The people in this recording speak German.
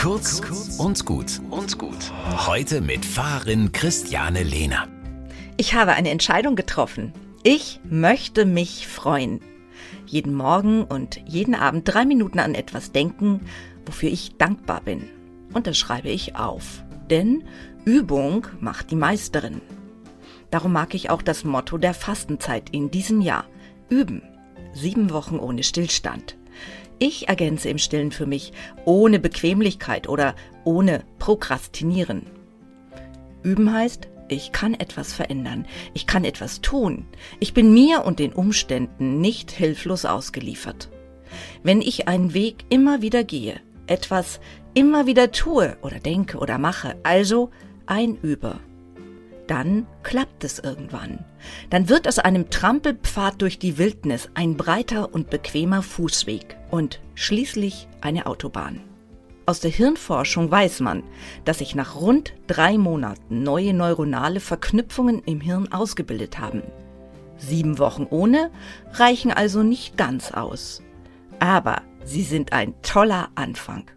Kurz und gut und gut. Heute mit Fahrerin Christiane Lehner. Ich habe eine Entscheidung getroffen. Ich möchte mich freuen. Jeden Morgen und jeden Abend drei Minuten an etwas denken, wofür ich dankbar bin. Und das schreibe ich auf. Denn Übung macht die Meisterin. Darum mag ich auch das Motto der Fastenzeit in diesem Jahr. Üben. Sieben Wochen ohne Stillstand. Ich ergänze im Stillen für mich ohne Bequemlichkeit oder ohne Prokrastinieren. Üben heißt, ich kann etwas verändern, ich kann etwas tun, ich bin mir und den Umständen nicht hilflos ausgeliefert. Wenn ich einen Weg immer wieder gehe, etwas immer wieder tue oder denke oder mache, also einübe, dann klappt es irgendwann. Dann wird aus einem Trampelpfad durch die Wildnis ein breiter und bequemer Fußweg und schließlich eine Autobahn. Aus der Hirnforschung weiß man, dass sich nach rund drei Monaten neue neuronale Verknüpfungen im Hirn ausgebildet haben. Sieben Wochen ohne reichen also nicht ganz aus. Aber sie sind ein toller Anfang.